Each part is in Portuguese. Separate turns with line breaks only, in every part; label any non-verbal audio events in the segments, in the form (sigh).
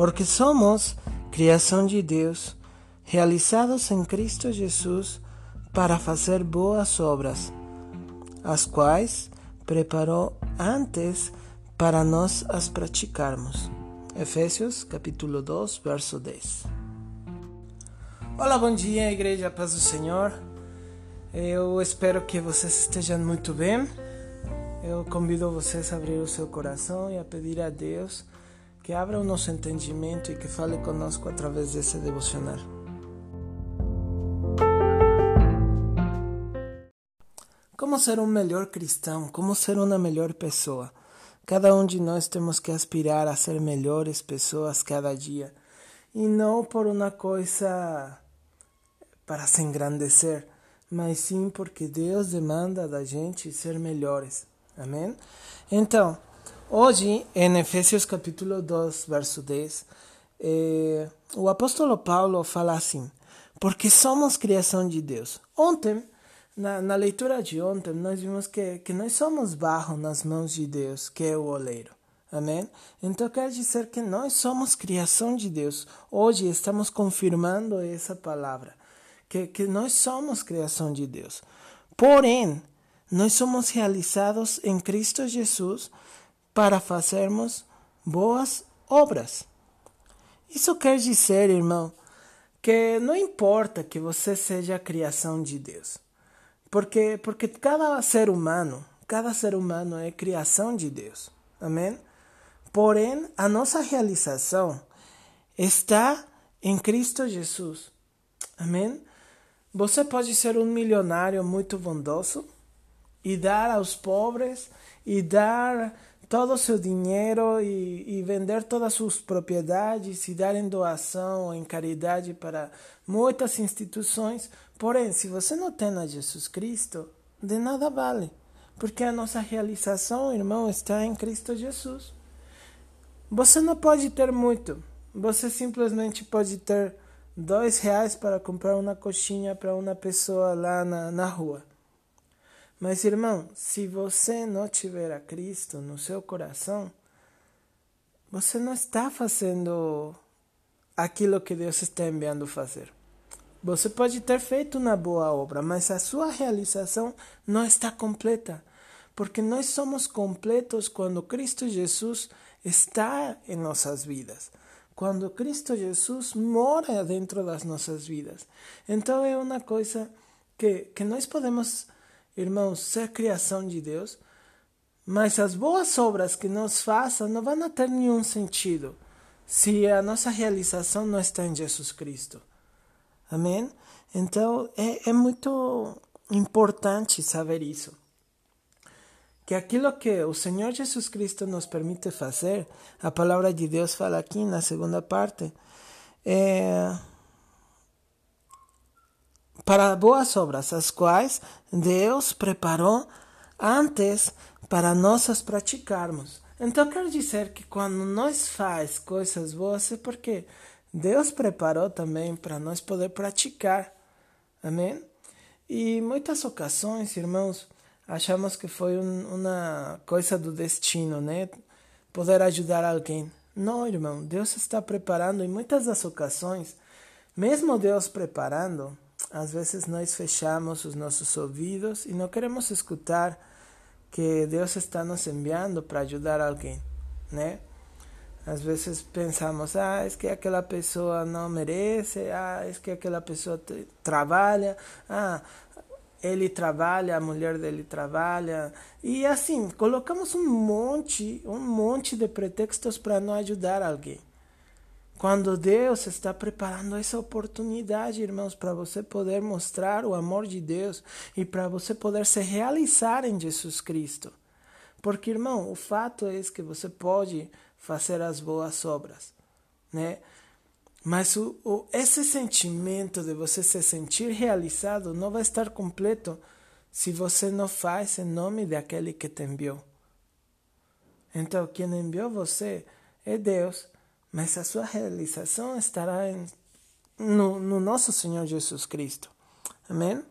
porque somos criação de Deus, realizados em Cristo Jesus para fazer boas obras, as quais preparou antes para nós as praticarmos. Efésios capítulo 2, verso 10. Olá, bom dia, Igreja Paz do Senhor. Eu espero que vocês estejam muito bem. Eu convido vocês a abrir o seu coração e a pedir a Deus que abra o nosso entendimento e que fale conosco através desse devocional. Como ser um melhor cristão? Como ser uma melhor pessoa? Cada um de nós temos que aspirar a ser melhores pessoas cada dia e não por uma coisa para se engrandecer, mas sim porque Deus demanda da gente ser melhores. Amém? Então, hoje, em Efésios capítulo 2, verso 10, eh, o apóstolo Paulo fala assim: porque somos criação de Deus. Ontem, na, na leitura de ontem, nós vimos que, que nós somos barro nas mãos de Deus, que é o oleiro. Amém? Então quer dizer que nós somos criação de Deus. Hoje estamos confirmando essa palavra, que, que nós somos criação de Deus. Porém, nós somos realizados em Cristo Jesus para fazermos boas obras. Isso quer dizer, irmão, que não importa que você seja a criação de Deus, porque porque cada ser humano, cada ser humano é criação de Deus. Amém? Porém, a nossa realização está em Cristo Jesus. Amém? Você pode ser um milionário muito bondoso, e dar aos pobres e dar todo o seu dinheiro e, e, vender todas as suas propriedades e dar em doação, em caridade para muitas instituições. Porém, se você não tem a Jesus Cristo, de nada vale, porque a nossa realização, irmão, está em Cristo Jesus. Você não pode ter muito, você simplesmente pode ter dois reais para comprar uma coxinha para uma pessoa lá na, na rua. Mas, irmão, se você não tiver a Cristo no seu coração, você não está fazendo aquilo que Deus está enviando fazer. Você pode ter feito uma boa obra, mas a sua realização não está completa. Porque nós somos completos quando Cristo Jesus está em nossas vidas. Quando Cristo Jesus mora dentro das nossas vidas. Então é uma coisa que, que nós podemos irmãos, ser criação de Deus, mas as boas obras que nós façam não vão ter nenhum sentido se a nossa realização não está em Jesus Cristo. Amém? Então é, é muito importante saber isso. Que aquilo que o Senhor Jesus Cristo nos permite fazer, a palavra de Deus fala aqui na segunda parte, é para boas obras, as quais Deus preparou antes para nós as praticarmos. Então quer dizer que quando nós faz coisas boas é porque Deus preparou também para nós poder praticar. Amém? E muitas ocasiões, irmãos, achamos que foi um, uma coisa do destino, né? Poder ajudar alguém. Não, irmão, Deus está preparando em muitas das ocasiões, mesmo Deus preparando, às vezes nós fechamos os nossos ouvidos e não queremos escutar que Deus está nos enviando para ajudar alguém, né? Às vezes pensamos, ah, é que aquela pessoa não merece, ah, é que aquela pessoa trabalha, ah, ele trabalha, a mulher dele trabalha, e assim, colocamos um monte, um monte de pretextos para não ajudar alguém. Quando Deus está preparando essa oportunidade, irmãos, para você poder mostrar o amor de Deus e para você poder se realizar em Jesus Cristo. Porque, irmão, o fato é que você pode fazer as boas obras, né? Mas o, o, esse sentimento de você se sentir realizado não vai estar completo se você não faz em nome daquele que te enviou. Então, quem enviou você é Deus mas a sua realização estará em, no, no nosso Senhor Jesus Cristo. Amém?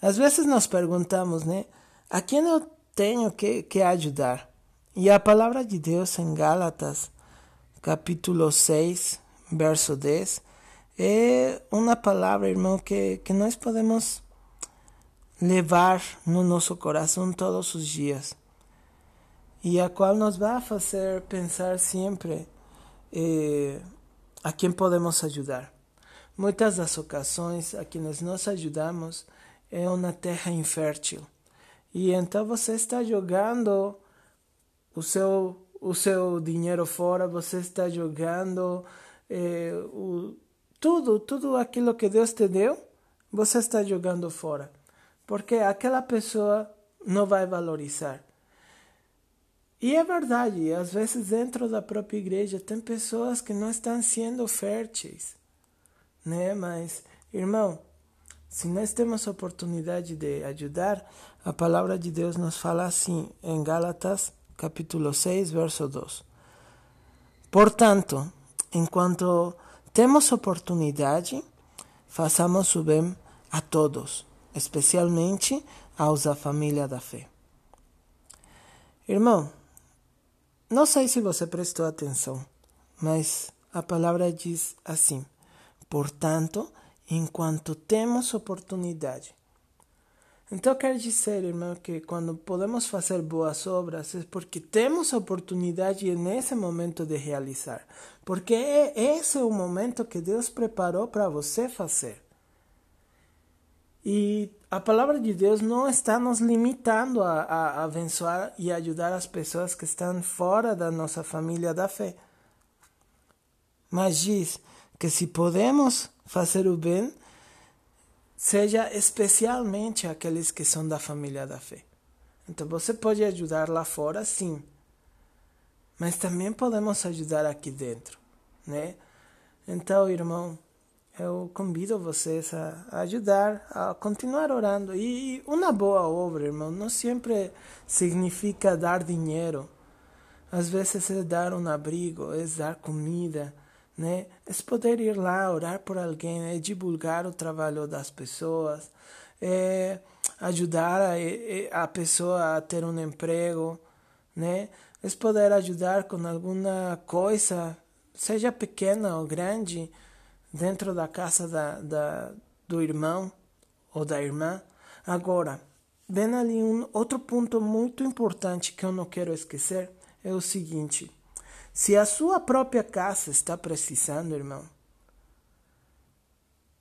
Às vezes nos perguntamos, né? A quem eu tenho que, que ajudar? E a palavra de Deus em Gálatas, capítulo 6, verso 10, é uma palavra, irmão, que, que nós podemos levar no nosso coração todos os dias e a qual nos vai fazer pensar sempre eh, a quem podemos ajudar. Muitas das ocasiões a quienes nós ajudamos é uma terra infértil e então você está jogando o seu o seu dinheiro fora, você está jogando eh, o, tudo, tudo aquilo que Deus te deu, você está jogando fora, porque aquela pessoa não vai valorizar. E é verdade, às vezes dentro da própria igreja tem pessoas que não estão sendo férteis, né? Mas, irmão, se nós temos a oportunidade de ajudar, a palavra de Deus nos fala assim em Gálatas capítulo 6, verso 2. Portanto, enquanto temos oportunidade, façamos o bem a todos, especialmente aos da família da fé. Irmão, não sei se você prestou atenção, mas a palavra diz assim: portanto, enquanto temos oportunidade, então quer dizer, irmão, que quando podemos fazer boas obras é porque temos oportunidade nesse momento de realizar. Porque é esse é o momento que Deus preparou para você fazer. E a palavra de Deus não está nos limitando a, a abençoar e ajudar as pessoas que estão fora da nossa família da fé. Mas diz que se podemos fazer o bem, seja especialmente aqueles que são da família da fé. Então você pode ajudar lá fora, sim, mas também podemos ajudar aqui dentro, né? Então, irmão, eu convido vocês a ajudar, a continuar orando. E uma boa obra, irmão, não sempre significa dar dinheiro. Às vezes é dar um abrigo, é dar comida, né? É poder ir lá orar por alguém, é divulgar o trabalho das pessoas, é ajudar a, a pessoa a ter um emprego, né? É poder ajudar com alguma coisa, seja pequena ou grande, dentro da casa da, da, do irmão ou da irmã. Agora, vem ali um outro ponto muito importante que eu não quero esquecer, é o seguinte se a sua própria casa está precisando, irmão,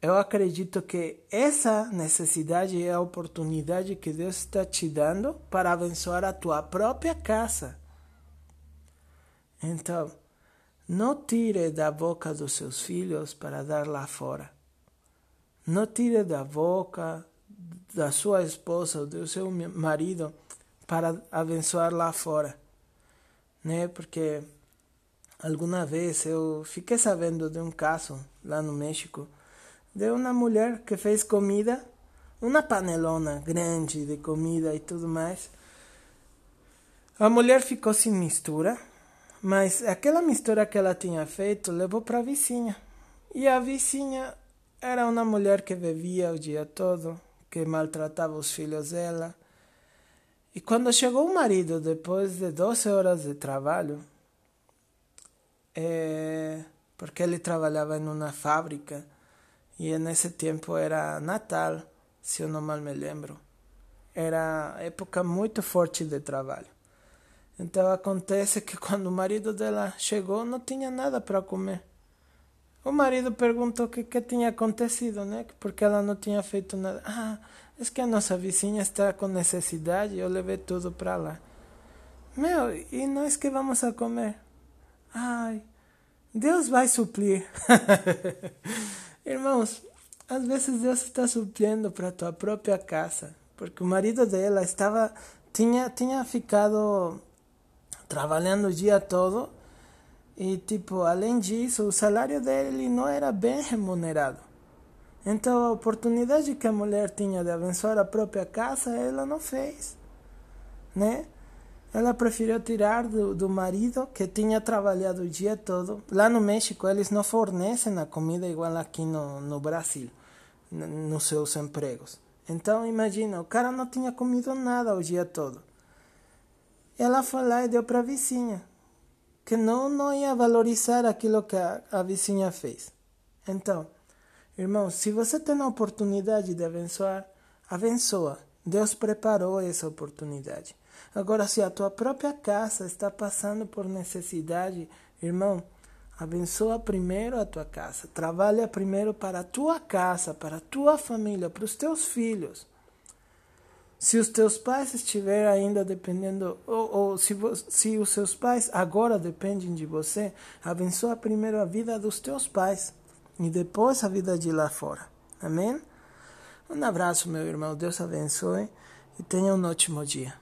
eu acredito que essa necessidade é a oportunidade que Deus está te dando para abençoar a tua própria casa. Então, não tire da boca dos seus filhos para dar lá fora. Não tire da boca da sua esposa ou do seu marido para abençoar lá fora. Né? Porque Alguma vez eu fiquei sabendo de um caso lá no México de uma mulher que fez comida, uma panelona grande de comida e tudo mais. A mulher ficou sem mistura, mas aquela mistura que ela tinha feito levou para a vizinha. E a vizinha era uma mulher que bebia o dia todo, que maltratava os filhos dela. E quando chegou o marido, depois de 12 horas de trabalho, é, porque ele trabalhava em uma fábrica e nesse tempo era Natal, se eu não mal me lembro. Era época muito forte de trabalho. Então acontece que quando o marido dela chegou, não tinha nada para comer. O marido perguntou o que, que tinha acontecido, né? Porque ela não tinha feito nada. Ah, é que a nossa vizinha está com necessidade, eu levei tudo para lá. Meu, e nós que vamos a comer? Ai, Deus vai suprir. (laughs) Irmãos, às vezes Deus está suprindo para tua própria casa, porque o marido dela estava tinha tinha ficado trabalhando o dia todo e tipo, além disso, o salário dele não era bem remunerado. Então a oportunidade que a mulher tinha de abençoar a própria casa, ela não fez, né? Ela preferiu tirar do, do marido que tinha trabalhado o dia todo. Lá no México, eles não fornecem a comida igual aqui no, no Brasil, nos seus empregos. Então, imagina, o cara não tinha comido nada o dia todo. Ela foi lá e deu para a vizinha, que não, não ia valorizar aquilo que a, a vizinha fez. Então, irmão, se você tem a oportunidade de abençoar, abençoa. Deus preparou essa oportunidade. Agora, se a tua própria casa está passando por necessidade, irmão, abençoa primeiro a tua casa. Trabalha primeiro para a tua casa, para a tua família, para os teus filhos. Se os teus pais estiverem ainda dependendo, ou, ou se, se os seus pais agora dependem de você, abençoa primeiro a vida dos teus pais e depois a vida de lá fora. Amém? Um abraço, meu irmão. Deus abençoe e tenha um ótimo dia.